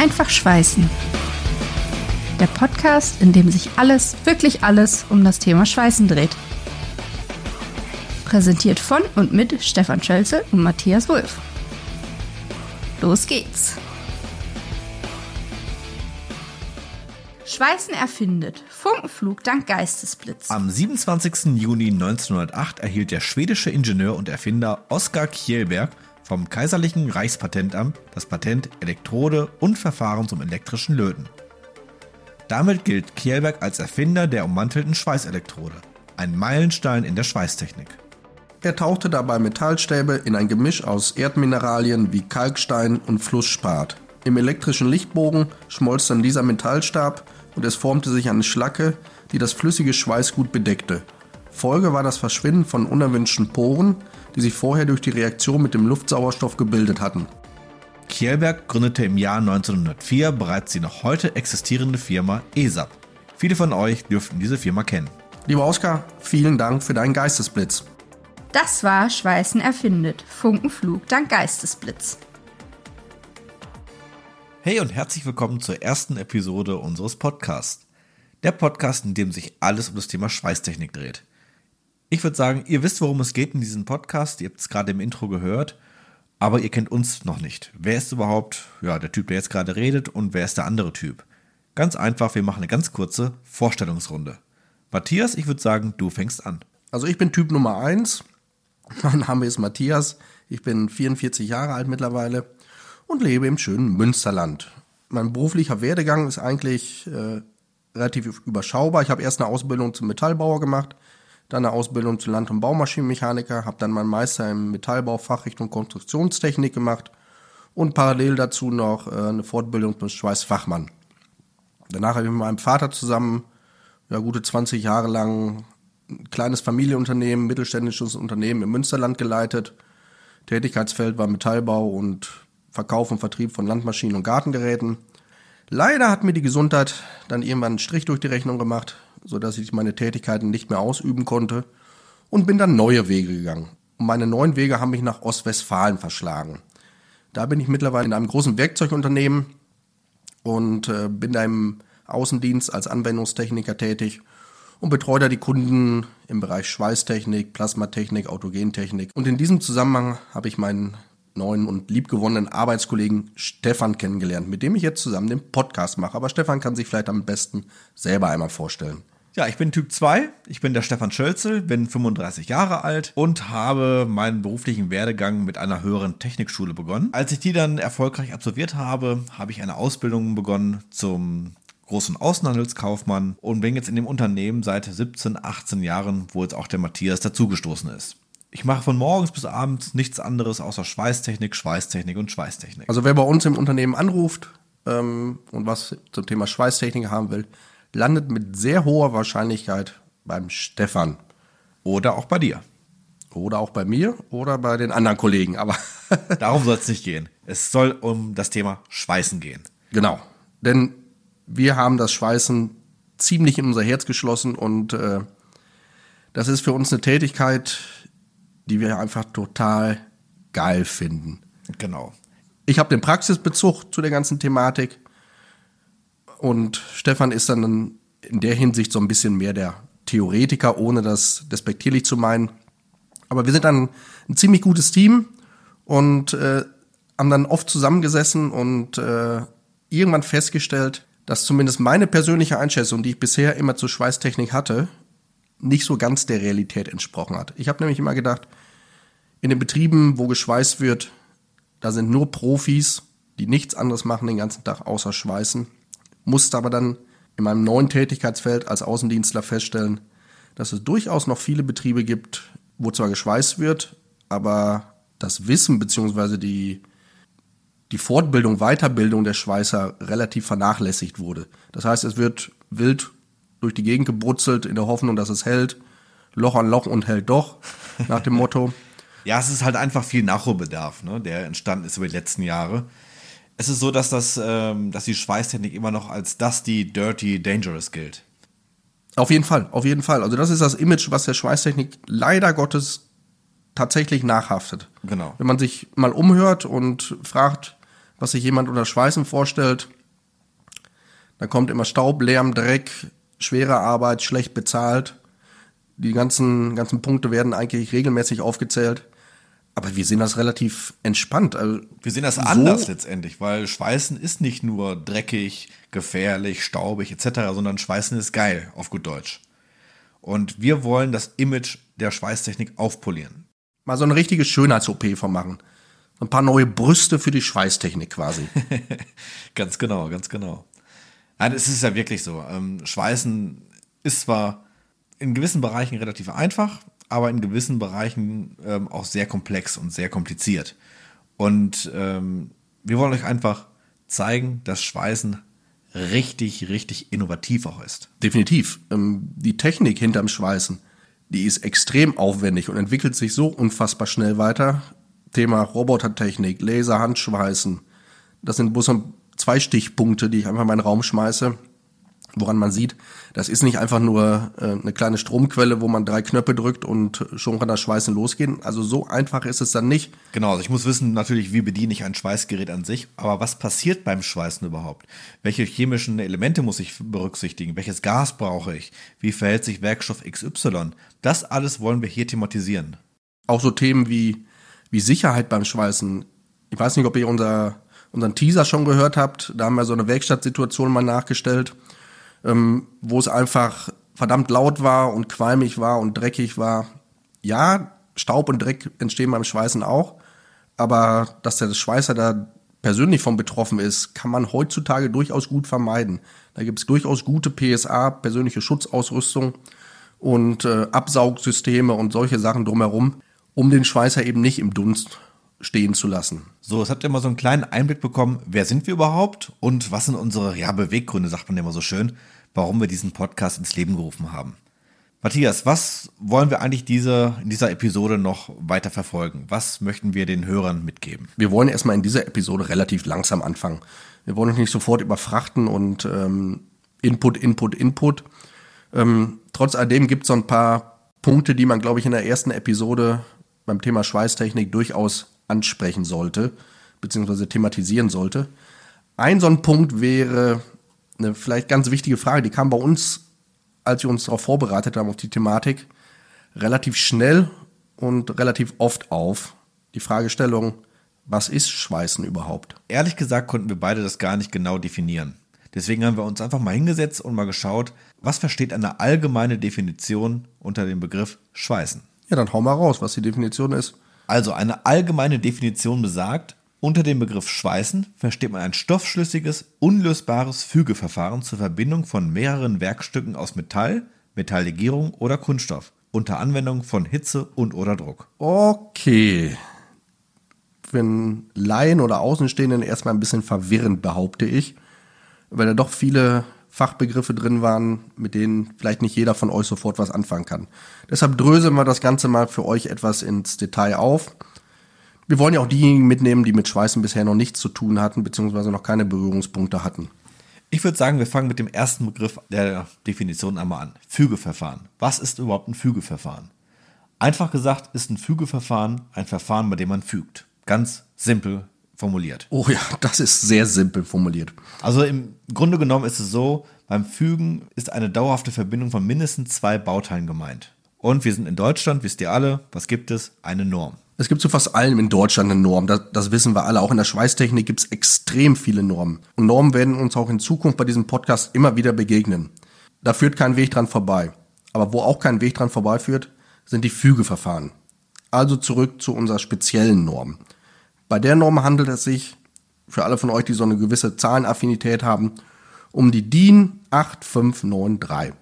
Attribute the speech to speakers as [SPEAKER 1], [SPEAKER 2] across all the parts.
[SPEAKER 1] Einfach schweißen. Der Podcast, in dem sich alles, wirklich alles um das Thema Schweißen dreht. Präsentiert von und mit Stefan Schölze und Matthias Wulff. Los geht's! Schweißen erfindet. Funkenflug dank Geistesblitz.
[SPEAKER 2] Am 27. Juni 1908 erhielt der schwedische Ingenieur und Erfinder Oskar Kjellberg vom Kaiserlichen Reichspatentamt das Patent Elektrode und Verfahren zum elektrischen Löten. Damit gilt Kjellberg als Erfinder der ummantelten Schweißelektrode, ein Meilenstein in der Schweißtechnik.
[SPEAKER 3] Er tauchte dabei Metallstäbe in ein Gemisch aus Erdmineralien wie Kalkstein und Flussspat. Im elektrischen Lichtbogen schmolz dann dieser Metallstab und es formte sich eine Schlacke, die das flüssige Schweißgut bedeckte. Folge war das Verschwinden von unerwünschten Poren, die sich vorher durch die Reaktion mit dem Luftsauerstoff gebildet hatten.
[SPEAKER 2] Kjellberg gründete im Jahr 1904 bereits die noch heute existierende Firma ESAP. Viele von euch dürften diese Firma kennen.
[SPEAKER 3] Lieber Oskar, vielen Dank für deinen Geistesblitz.
[SPEAKER 1] Das war Schweißen erfindet. Funkenflug dank Geistesblitz.
[SPEAKER 2] Hey und herzlich willkommen zur ersten Episode unseres Podcasts. Der Podcast, in dem sich alles um das Thema Schweißtechnik dreht. Ich würde sagen, ihr wisst, worum es geht in diesem Podcast. Ihr habt es gerade im Intro gehört, aber ihr kennt uns noch nicht. Wer ist überhaupt ja, der Typ, der jetzt gerade redet und wer ist der andere Typ? Ganz einfach, wir machen eine ganz kurze Vorstellungsrunde. Matthias, ich würde sagen, du fängst an.
[SPEAKER 3] Also ich bin Typ Nummer 1. Mein Name ist Matthias. Ich bin 44 Jahre alt mittlerweile und lebe im schönen Münsterland. Mein beruflicher Werdegang ist eigentlich äh, relativ überschaubar. Ich habe erst eine Ausbildung zum Metallbauer gemacht, dann eine Ausbildung zu Land- und Baumaschinenmechaniker, habe dann meinen Meister im Metallbau Fachrichtung Konstruktionstechnik gemacht und parallel dazu noch äh, eine Fortbildung zum Schweißfachmann. Danach habe ich mit meinem Vater zusammen ja, gute 20 Jahre lang ein kleines Familienunternehmen, mittelständisches Unternehmen im Münsterland geleitet. Tätigkeitsfeld war Metallbau und Verkauf und Vertrieb von Landmaschinen und Gartengeräten. Leider hat mir die Gesundheit dann irgendwann einen Strich durch die Rechnung gemacht sodass ich meine Tätigkeiten nicht mehr ausüben konnte und bin dann neue Wege gegangen. Und meine neuen Wege haben mich nach Ostwestfalen verschlagen. Da bin ich mittlerweile in einem großen Werkzeugunternehmen und äh, bin da im Außendienst als Anwendungstechniker tätig und betreue da die Kunden im Bereich Schweißtechnik, Plasmatechnik, Autogentechnik. Und in diesem Zusammenhang habe ich meinen neuen und liebgewonnenen Arbeitskollegen Stefan kennengelernt, mit dem ich jetzt zusammen den Podcast mache. Aber Stefan kann sich vielleicht am besten selber einmal vorstellen.
[SPEAKER 2] Ja, ich bin Typ 2. Ich bin der Stefan Schölzel, bin 35 Jahre alt und habe meinen beruflichen Werdegang mit einer höheren Technikschule begonnen. Als ich die dann erfolgreich absolviert habe, habe ich eine Ausbildung begonnen zum großen Außenhandelskaufmann und bin jetzt in dem Unternehmen seit 17, 18 Jahren, wo jetzt auch der Matthias dazugestoßen ist. Ich mache von morgens bis abends nichts anderes außer Schweißtechnik, Schweißtechnik und Schweißtechnik.
[SPEAKER 3] Also wer bei uns im Unternehmen anruft ähm, und was zum Thema Schweißtechnik haben will, landet mit sehr hoher Wahrscheinlichkeit beim Stefan.
[SPEAKER 2] Oder auch bei dir.
[SPEAKER 3] Oder auch bei mir oder bei den anderen Kollegen. Aber
[SPEAKER 2] darum soll es nicht gehen. Es soll um das Thema Schweißen gehen.
[SPEAKER 3] Genau. Denn wir haben das Schweißen ziemlich in unser Herz geschlossen und äh, das ist für uns eine Tätigkeit, die wir einfach total geil finden.
[SPEAKER 2] Genau.
[SPEAKER 3] Ich habe den Praxisbezug zu der ganzen Thematik. Und Stefan ist dann in der Hinsicht so ein bisschen mehr der Theoretiker, ohne das despektierlich zu meinen. Aber wir sind dann ein ziemlich gutes Team und äh, haben dann oft zusammengesessen und äh, irgendwann festgestellt, dass zumindest meine persönliche Einschätzung, die ich bisher immer zur Schweißtechnik hatte, nicht so ganz der Realität entsprochen hat. Ich habe nämlich immer gedacht, in den Betrieben, wo geschweißt wird, da sind nur Profis, die nichts anderes machen den ganzen Tag außer schweißen musste aber dann in meinem neuen Tätigkeitsfeld als Außendienstler feststellen, dass es durchaus noch viele Betriebe gibt, wo zwar geschweißt wird, aber das Wissen bzw. die, die Fortbildung, Weiterbildung der Schweißer relativ vernachlässigt wurde. Das heißt, es wird wild durch die Gegend gebrutzelt in der Hoffnung, dass es hält. Loch an Loch und hält doch, nach dem Motto.
[SPEAKER 2] Ja, es ist halt einfach viel Nachholbedarf, ne, der entstanden ist über die letzten Jahre es ist so, dass, das, ähm, dass die Schweißtechnik immer noch als Dusty, Dirty, Dangerous gilt.
[SPEAKER 3] Auf jeden Fall, auf jeden Fall. Also das ist das Image, was der Schweißtechnik leider Gottes tatsächlich nachhaftet.
[SPEAKER 2] Genau.
[SPEAKER 3] Wenn man sich mal umhört und fragt, was sich jemand unter Schweißen vorstellt. Da kommt immer Staub, Lärm, Dreck, schwere Arbeit, schlecht bezahlt. Die ganzen, ganzen Punkte werden eigentlich regelmäßig aufgezählt. Aber wir sehen das relativ entspannt. Also
[SPEAKER 2] wir sehen das so anders letztendlich, weil Schweißen ist nicht nur dreckig, gefährlich, staubig etc., sondern Schweißen ist geil, auf gut Deutsch. Und wir wollen das Image der Schweißtechnik aufpolieren.
[SPEAKER 3] Mal so eine richtige Schönheits-OP von machen. Ein paar neue Brüste für die Schweißtechnik quasi.
[SPEAKER 2] ganz genau, ganz genau. Nein, es ist ja wirklich so. Ähm, Schweißen ist zwar in gewissen Bereichen relativ einfach, aber in gewissen Bereichen ähm, auch sehr komplex und sehr kompliziert. Und ähm, wir wollen euch einfach zeigen, dass Schweißen richtig, richtig innovativ auch ist.
[SPEAKER 3] Definitiv. Ähm, die Technik hinterm Schweißen, die ist extrem aufwendig und entwickelt sich so unfassbar schnell weiter. Thema Robotertechnik, Laser, Handschweißen. Das sind bloß zwei Stichpunkte, die ich einfach in meinen Raum schmeiße, woran man sieht, das ist nicht einfach nur äh, eine kleine Stromquelle, wo man drei Knöpfe drückt und schon kann das Schweißen losgehen. Also so einfach ist es dann nicht.
[SPEAKER 2] Genau, also ich muss wissen natürlich, wie bediene ich ein Schweißgerät an sich, aber was passiert beim Schweißen überhaupt? Welche chemischen Elemente muss ich berücksichtigen? Welches Gas brauche ich? Wie verhält sich Werkstoff XY? Das alles wollen wir hier thematisieren.
[SPEAKER 3] Auch so Themen wie, wie Sicherheit beim Schweißen. Ich weiß nicht, ob ihr unser, unseren Teaser schon gehört habt. Da haben wir so eine Werkstattsituation mal nachgestellt ähm, wo es einfach verdammt laut war und qualmig war und dreckig war. Ja, Staub und Dreck entstehen beim Schweißen auch, aber dass der Schweißer da persönlich von betroffen ist, kann man heutzutage durchaus gut vermeiden. Da gibt es durchaus gute PSA, persönliche Schutzausrüstung und äh, Absaugsysteme und solche Sachen drumherum, um den Schweißer eben nicht im Dunst stehen zu lassen.
[SPEAKER 2] So, es habt ihr mal so einen kleinen Einblick bekommen, wer sind wir überhaupt und was sind unsere ja, Beweggründe, sagt man immer so schön, warum wir diesen Podcast ins Leben gerufen haben. Matthias, was wollen wir eigentlich diese, in dieser Episode noch weiter verfolgen? Was möchten wir den Hörern mitgeben?
[SPEAKER 3] Wir wollen erstmal in dieser Episode relativ langsam anfangen. Wir wollen uns nicht sofort überfrachten und ähm, Input, Input, Input. Ähm, trotz alledem gibt es so ein paar Punkte, die man, glaube ich, in der ersten Episode beim Thema Schweißtechnik durchaus ansprechen sollte, beziehungsweise thematisieren sollte. Ein so ein Punkt wäre eine vielleicht ganz wichtige Frage, die kam bei uns, als wir uns darauf vorbereitet haben, auf die Thematik, relativ schnell und relativ oft auf. Die Fragestellung, was ist Schweißen überhaupt?
[SPEAKER 2] Ehrlich gesagt konnten wir beide das gar nicht genau definieren. Deswegen haben wir uns einfach mal hingesetzt und mal geschaut, was versteht eine allgemeine Definition unter dem Begriff Schweißen.
[SPEAKER 3] Ja, dann hau mal raus, was die Definition ist.
[SPEAKER 2] Also eine allgemeine Definition besagt, unter dem Begriff Schweißen versteht man ein stoffschlüssiges, unlösbares Fügeverfahren zur Verbindung von mehreren Werkstücken aus Metall, Metalllegierung oder Kunststoff unter Anwendung von Hitze und oder Druck.
[SPEAKER 3] Okay. Wenn Laien oder Außenstehenden erstmal ein bisschen verwirrend, behaupte ich, weil da doch viele Fachbegriffe drin waren, mit denen vielleicht nicht jeder von euch sofort was anfangen kann. Deshalb dröseln wir das Ganze mal für euch etwas ins Detail auf. Wir wollen ja auch diejenigen mitnehmen, die mit Schweißen bisher noch nichts zu tun hatten, beziehungsweise noch keine Berührungspunkte hatten.
[SPEAKER 2] Ich würde sagen, wir fangen mit dem ersten Begriff der Definition einmal an. Fügeverfahren. Was ist überhaupt ein Fügeverfahren? Einfach gesagt ist ein Fügeverfahren ein Verfahren, bei dem man fügt. Ganz simpel formuliert.
[SPEAKER 3] Oh ja, das ist sehr simpel formuliert.
[SPEAKER 2] Also im Grunde genommen ist es so, beim Fügen ist eine dauerhafte Verbindung von mindestens zwei Bauteilen gemeint. Und wir sind in Deutschland, wisst ihr alle, was gibt es? Eine Norm.
[SPEAKER 3] Es gibt zu fast allem in Deutschland eine Norm. Das, das wissen wir alle. Auch in der Schweißtechnik gibt es extrem viele Normen. Und Normen werden uns auch in Zukunft bei diesem Podcast immer wieder begegnen. Da führt kein Weg dran vorbei. Aber wo auch kein Weg dran vorbeiführt, sind die Fügeverfahren. Also zurück zu unserer speziellen Norm. Bei der Norm handelt es sich, für alle von euch, die so eine gewisse Zahlenaffinität haben, um die DIN 8593.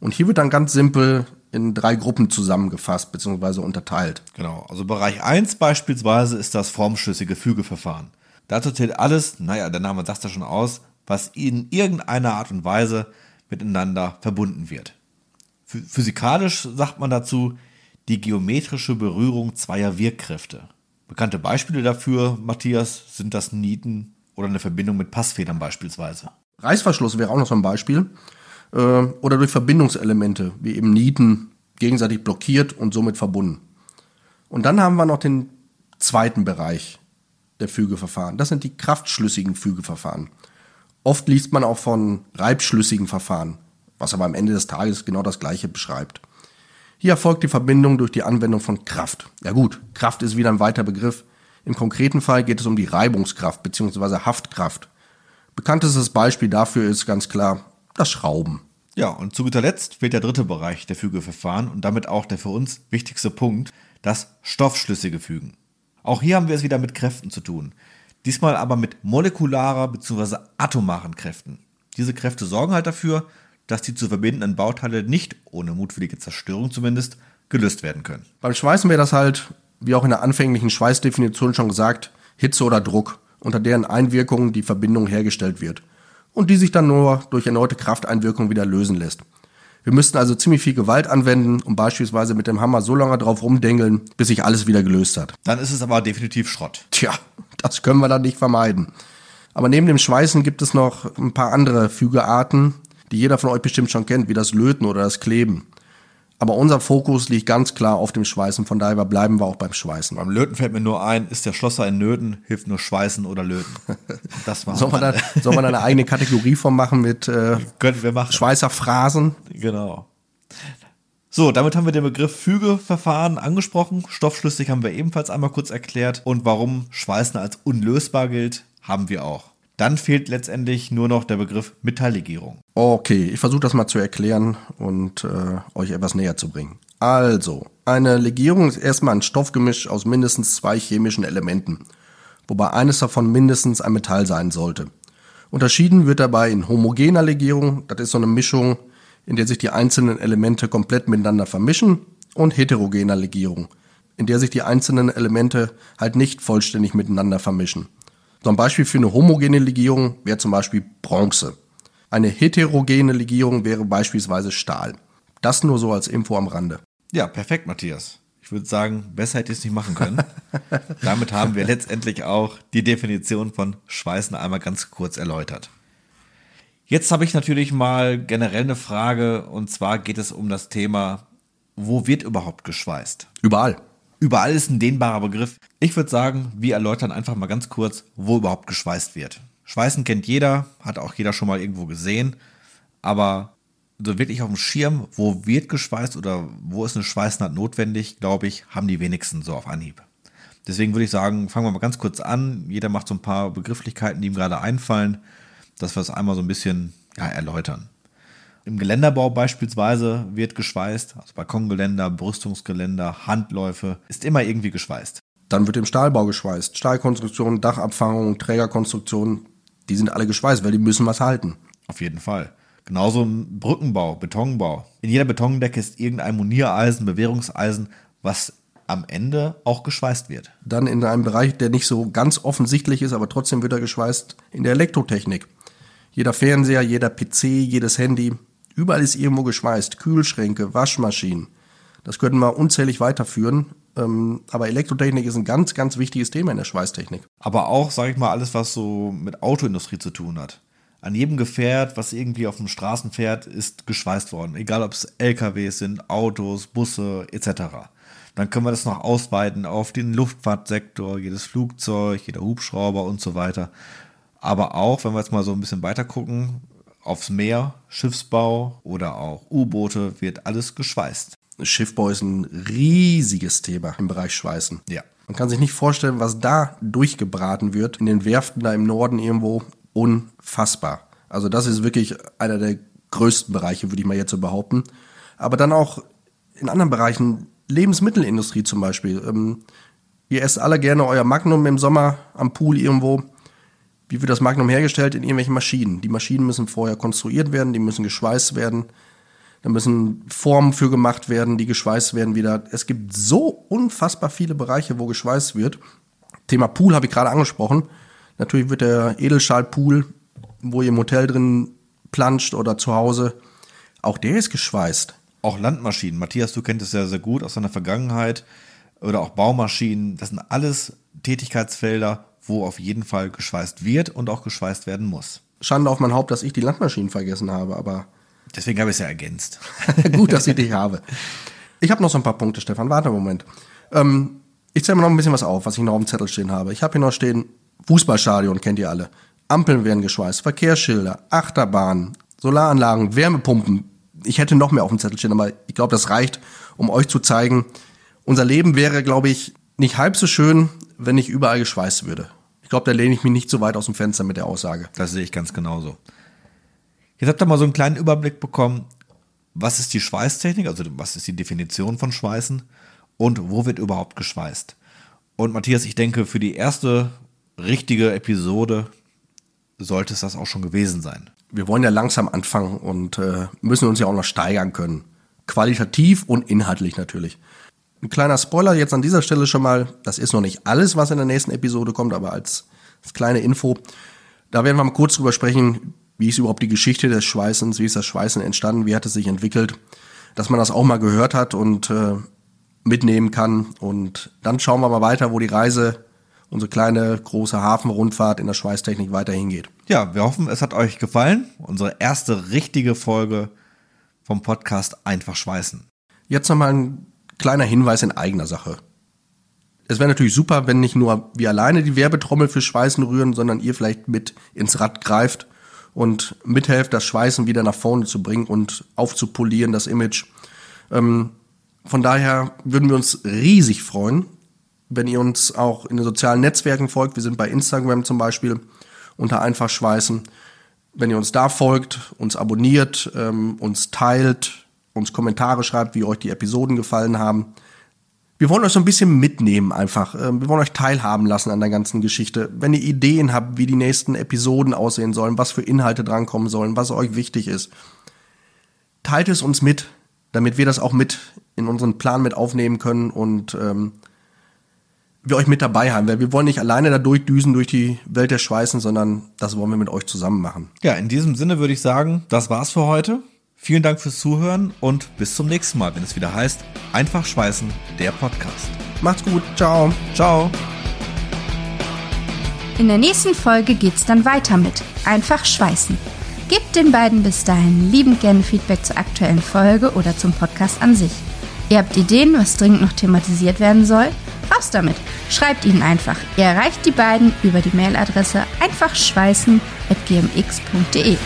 [SPEAKER 3] Und hier wird dann ganz simpel in drei Gruppen zusammengefasst bzw. unterteilt.
[SPEAKER 2] Genau, also Bereich 1 beispielsweise ist das formschlüssige Fügeverfahren. Dazu zählt alles, naja, der Name sagt das schon aus, was in irgendeiner Art und Weise miteinander verbunden wird. Physikalisch sagt man dazu die geometrische Berührung zweier Wirkkräfte. Bekannte Beispiele dafür, Matthias, sind das Nieten oder eine Verbindung mit Passfedern beispielsweise.
[SPEAKER 3] Reißverschluss wäre auch noch so ein Beispiel. Äh, oder durch Verbindungselemente, wie eben Nieten, gegenseitig blockiert und somit verbunden. Und dann haben wir noch den zweiten Bereich. der Fügeverfahren. Das sind die kraftschlüssigen Fügeverfahren. Oft liest man auch von reibschlüssigen Verfahren, was aber am Ende des Tages genau das gleiche beschreibt. Hier erfolgt die Verbindung durch die Anwendung von Kraft. Ja gut, Kraft ist wieder ein weiter Begriff. Im konkreten Fall geht es um die Reibungskraft bzw. Haftkraft. Bekanntestes Beispiel dafür ist ganz klar das Schrauben.
[SPEAKER 2] Ja, und zu guter Letzt fehlt der dritte Bereich der Fügeverfahren und damit auch der für uns wichtigste Punkt, das stoffschlüssige Fügen. Auch hier haben wir es wieder mit Kräften zu tun. Diesmal aber mit molekularer bzw. atomaren Kräften. Diese Kräfte sorgen halt dafür, dass die zu verbindenden Bauteile nicht, ohne mutwillige Zerstörung zumindest, gelöst werden können.
[SPEAKER 3] Beim Schweißen wäre das halt, wie auch in der anfänglichen Schweißdefinition schon gesagt, Hitze oder Druck, unter deren Einwirkung die Verbindung hergestellt wird und die sich dann nur durch erneute Krafteinwirkung wieder lösen lässt. Wir müssten also ziemlich viel Gewalt anwenden und beispielsweise mit dem Hammer so lange drauf rumdengeln, bis sich alles wieder gelöst hat.
[SPEAKER 2] Dann ist es aber definitiv Schrott.
[SPEAKER 3] Tja, das können wir dann nicht vermeiden. Aber neben dem Schweißen gibt es noch ein paar andere Fügearten, die jeder von euch bestimmt schon kennt, wie das Löten oder das Kleben. Aber unser Fokus liegt ganz klar auf dem Schweißen, von daher bleiben wir auch beim Schweißen.
[SPEAKER 2] Beim Löten fällt mir nur ein, ist der Schlosser in Nöten, hilft nur Schweißen oder Löten.
[SPEAKER 3] Das war soll, man da, soll man da eine eigene Kategorie von machen mit äh,
[SPEAKER 2] Könnten wir machen.
[SPEAKER 3] Schweißerphrasen?
[SPEAKER 2] Genau. So, damit haben wir den Begriff Fügeverfahren angesprochen. Stoffschlüssig haben wir ebenfalls einmal kurz erklärt. Und warum Schweißen als unlösbar gilt, haben wir auch. Dann fehlt letztendlich nur noch der Begriff Metalllegierung.
[SPEAKER 3] Okay, ich versuche das mal zu erklären und äh, euch etwas näher zu bringen. Also, eine Legierung ist erstmal ein Stoffgemisch aus mindestens zwei chemischen Elementen, wobei eines davon mindestens ein Metall sein sollte. Unterschieden wird dabei in homogener Legierung, das ist so eine Mischung, in der sich die einzelnen Elemente komplett miteinander vermischen, und heterogener Legierung, in der sich die einzelnen Elemente halt nicht vollständig miteinander vermischen. So ein Beispiel für eine homogene Legierung wäre zum Beispiel Bronze. Eine heterogene Legierung wäre beispielsweise Stahl. Das nur so als Info am Rande.
[SPEAKER 2] Ja, perfekt, Matthias. Ich würde sagen, besser hätte ich es nicht machen können. Damit haben wir letztendlich auch die Definition von Schweißen einmal ganz kurz erläutert. Jetzt habe ich natürlich mal generell eine Frage und zwar geht es um das Thema, wo wird überhaupt geschweißt?
[SPEAKER 3] Überall.
[SPEAKER 2] Überall ist ein dehnbarer Begriff. Ich würde sagen, wir erläutern einfach mal ganz kurz, wo überhaupt geschweißt wird. Schweißen kennt jeder, hat auch jeder schon mal irgendwo gesehen, aber so wirklich auf dem Schirm, wo wird geschweißt oder wo ist eine Schweißnaht notwendig, glaube ich, haben die wenigsten so auf Anhieb. Deswegen würde ich sagen, fangen wir mal ganz kurz an. Jeder macht so ein paar Begrifflichkeiten, die ihm gerade einfallen, dass wir es einmal so ein bisschen ja, erläutern. Im Geländerbau beispielsweise wird geschweißt, also Balkongeländer, Brüstungsgeländer, Handläufe, ist immer irgendwie geschweißt.
[SPEAKER 3] Dann wird im Stahlbau geschweißt. Stahlkonstruktion, Dachabfangung, Trägerkonstruktion, die sind alle geschweißt, weil die müssen was halten.
[SPEAKER 2] Auf jeden Fall. Genauso im Brückenbau, Betonbau. In jeder Betondecke ist irgendein Moniereisen, Bewährungseisen, was am Ende auch geschweißt wird.
[SPEAKER 3] Dann in einem Bereich, der nicht so ganz offensichtlich ist, aber trotzdem wird er geschweißt, in der Elektrotechnik. Jeder Fernseher, jeder PC, jedes Handy, Überall ist irgendwo geschweißt. Kühlschränke, Waschmaschinen. Das könnten wir unzählig weiterführen. Ähm, aber Elektrotechnik ist ein ganz, ganz wichtiges Thema in der Schweißtechnik.
[SPEAKER 2] Aber auch, sage ich mal, alles, was so mit Autoindustrie zu tun hat. An jedem Gefährt, was irgendwie auf den Straßen fährt, ist geschweißt worden. Egal, ob es LKWs sind, Autos, Busse etc. Dann können wir das noch ausweiten auf den Luftfahrtsektor, jedes Flugzeug, jeder Hubschrauber und so weiter. Aber auch, wenn wir jetzt mal so ein bisschen weiter gucken, aufs Meer, Schiffsbau oder auch U-Boote wird alles geschweißt.
[SPEAKER 3] Schiffbau ist ein riesiges Thema im Bereich Schweißen.
[SPEAKER 2] Ja.
[SPEAKER 3] Man kann sich nicht vorstellen, was da durchgebraten wird in den Werften da im Norden irgendwo. Unfassbar. Also das ist wirklich einer der größten Bereiche, würde ich mal jetzt so behaupten. Aber dann auch in anderen Bereichen, Lebensmittelindustrie zum Beispiel. Ähm, ihr esst alle gerne euer Magnum im Sommer am Pool irgendwo. Wie wird das Magnum hergestellt? In irgendwelchen Maschinen. Die Maschinen müssen vorher konstruiert werden, die müssen geschweißt werden. Da müssen Formen für gemacht werden, die geschweißt werden wieder. Es gibt so unfassbar viele Bereiche, wo geschweißt wird. Thema Pool habe ich gerade angesprochen. Natürlich wird der Edelstahlpool, wo ihr im Hotel drin planscht oder zu Hause, auch der ist geschweißt.
[SPEAKER 2] Auch Landmaschinen. Matthias, du kennst es ja sehr gut aus deiner Vergangenheit. Oder auch Baumaschinen. Das sind alles Tätigkeitsfelder, wo auf jeden Fall geschweißt wird und auch geschweißt werden muss.
[SPEAKER 3] Schande auf mein Haupt, dass ich die Landmaschinen vergessen habe, aber.
[SPEAKER 2] Deswegen habe ich es ja ergänzt.
[SPEAKER 3] Gut, dass ich dich habe. Ich habe noch so ein paar Punkte, Stefan. Warte einen Moment. Ähm, Ich zähle mal noch ein bisschen was auf, was ich noch auf dem Zettel stehen habe. Ich habe hier noch stehen, Fußballstadion kennt ihr alle. Ampeln werden geschweißt, Verkehrsschilder, Achterbahnen, Solaranlagen, Wärmepumpen. Ich hätte noch mehr auf dem Zettel stehen, aber ich glaube, das reicht, um euch zu zeigen, unser Leben wäre, glaube ich, nicht halb so schön, wenn nicht überall geschweißt würde. Ich glaube, da lehne ich mich nicht so weit aus dem Fenster mit der Aussage.
[SPEAKER 2] Das sehe ich ganz genauso. Jetzt habt ihr mal so einen kleinen Überblick bekommen, was ist die Schweißtechnik, also was ist die Definition von Schweißen und wo wird überhaupt geschweißt. Und Matthias, ich denke, für die erste richtige Episode sollte es das auch schon gewesen sein.
[SPEAKER 3] Wir wollen ja langsam anfangen und äh, müssen uns ja auch noch steigern können. Qualitativ und inhaltlich natürlich. Ein kleiner Spoiler jetzt an dieser Stelle schon mal. Das ist noch nicht alles, was in der nächsten Episode kommt, aber als, als kleine Info. Da werden wir mal kurz drüber sprechen, wie ist überhaupt die Geschichte des Schweißens, wie ist das Schweißen entstanden, wie hat es sich entwickelt, dass man das auch mal gehört hat und äh, mitnehmen kann. Und dann schauen wir mal weiter, wo die Reise unsere kleine, große Hafenrundfahrt in der Schweißtechnik weiterhin geht.
[SPEAKER 2] Ja, wir hoffen, es hat euch gefallen. Unsere erste richtige Folge vom Podcast Einfach Schweißen.
[SPEAKER 3] Jetzt nochmal ein kleiner Hinweis in eigener Sache. Es wäre natürlich super, wenn nicht nur wir alleine die Werbetrommel für Schweißen rühren, sondern ihr vielleicht mit ins Rad greift und mithelft, das Schweißen wieder nach vorne zu bringen und aufzupolieren, das Image. Ähm, von daher würden wir uns riesig freuen, wenn ihr uns auch in den sozialen Netzwerken folgt. Wir sind bei Instagram zum Beispiel unter einfach schweißen. Wenn ihr uns da folgt, uns abonniert, ähm, uns teilt, uns Kommentare schreibt, wie euch die Episoden gefallen haben. Wir wollen euch so ein bisschen mitnehmen einfach. Ähm, wir wollen euch teilhaben lassen an der ganzen Geschichte. Wenn ihr Ideen habt, wie die nächsten Episoden aussehen sollen, was für Inhalte drankommen sollen, was euch wichtig ist, teilt es uns mit, damit wir das auch mit in unseren Plan mit aufnehmen können und ähm, wir euch mit dabei haben, weil wir wollen nicht alleine da durchdüsen durch die Welt der Schweißen, sondern das wollen wir mit euch zusammen machen.
[SPEAKER 2] Ja, in diesem Sinne würde ich sagen, das war's für heute. Vielen Dank fürs Zuhören und bis zum nächsten Mal, wenn es wieder heißt Einfach Schweißen, der Podcast.
[SPEAKER 3] Macht's gut, ciao.
[SPEAKER 2] Ciao.
[SPEAKER 1] In der nächsten Folge geht's dann weiter mit Einfach Schweißen. Gebt den beiden bis dahin liebend gerne Feedback zur aktuellen Folge oder zum Podcast an sich. Ihr habt Ideen, was dringend noch thematisiert werden soll? Raus damit! Schreibt ihnen einfach. Ihr erreicht die beiden über die Mailadresse einfachschweißen.gmx.de.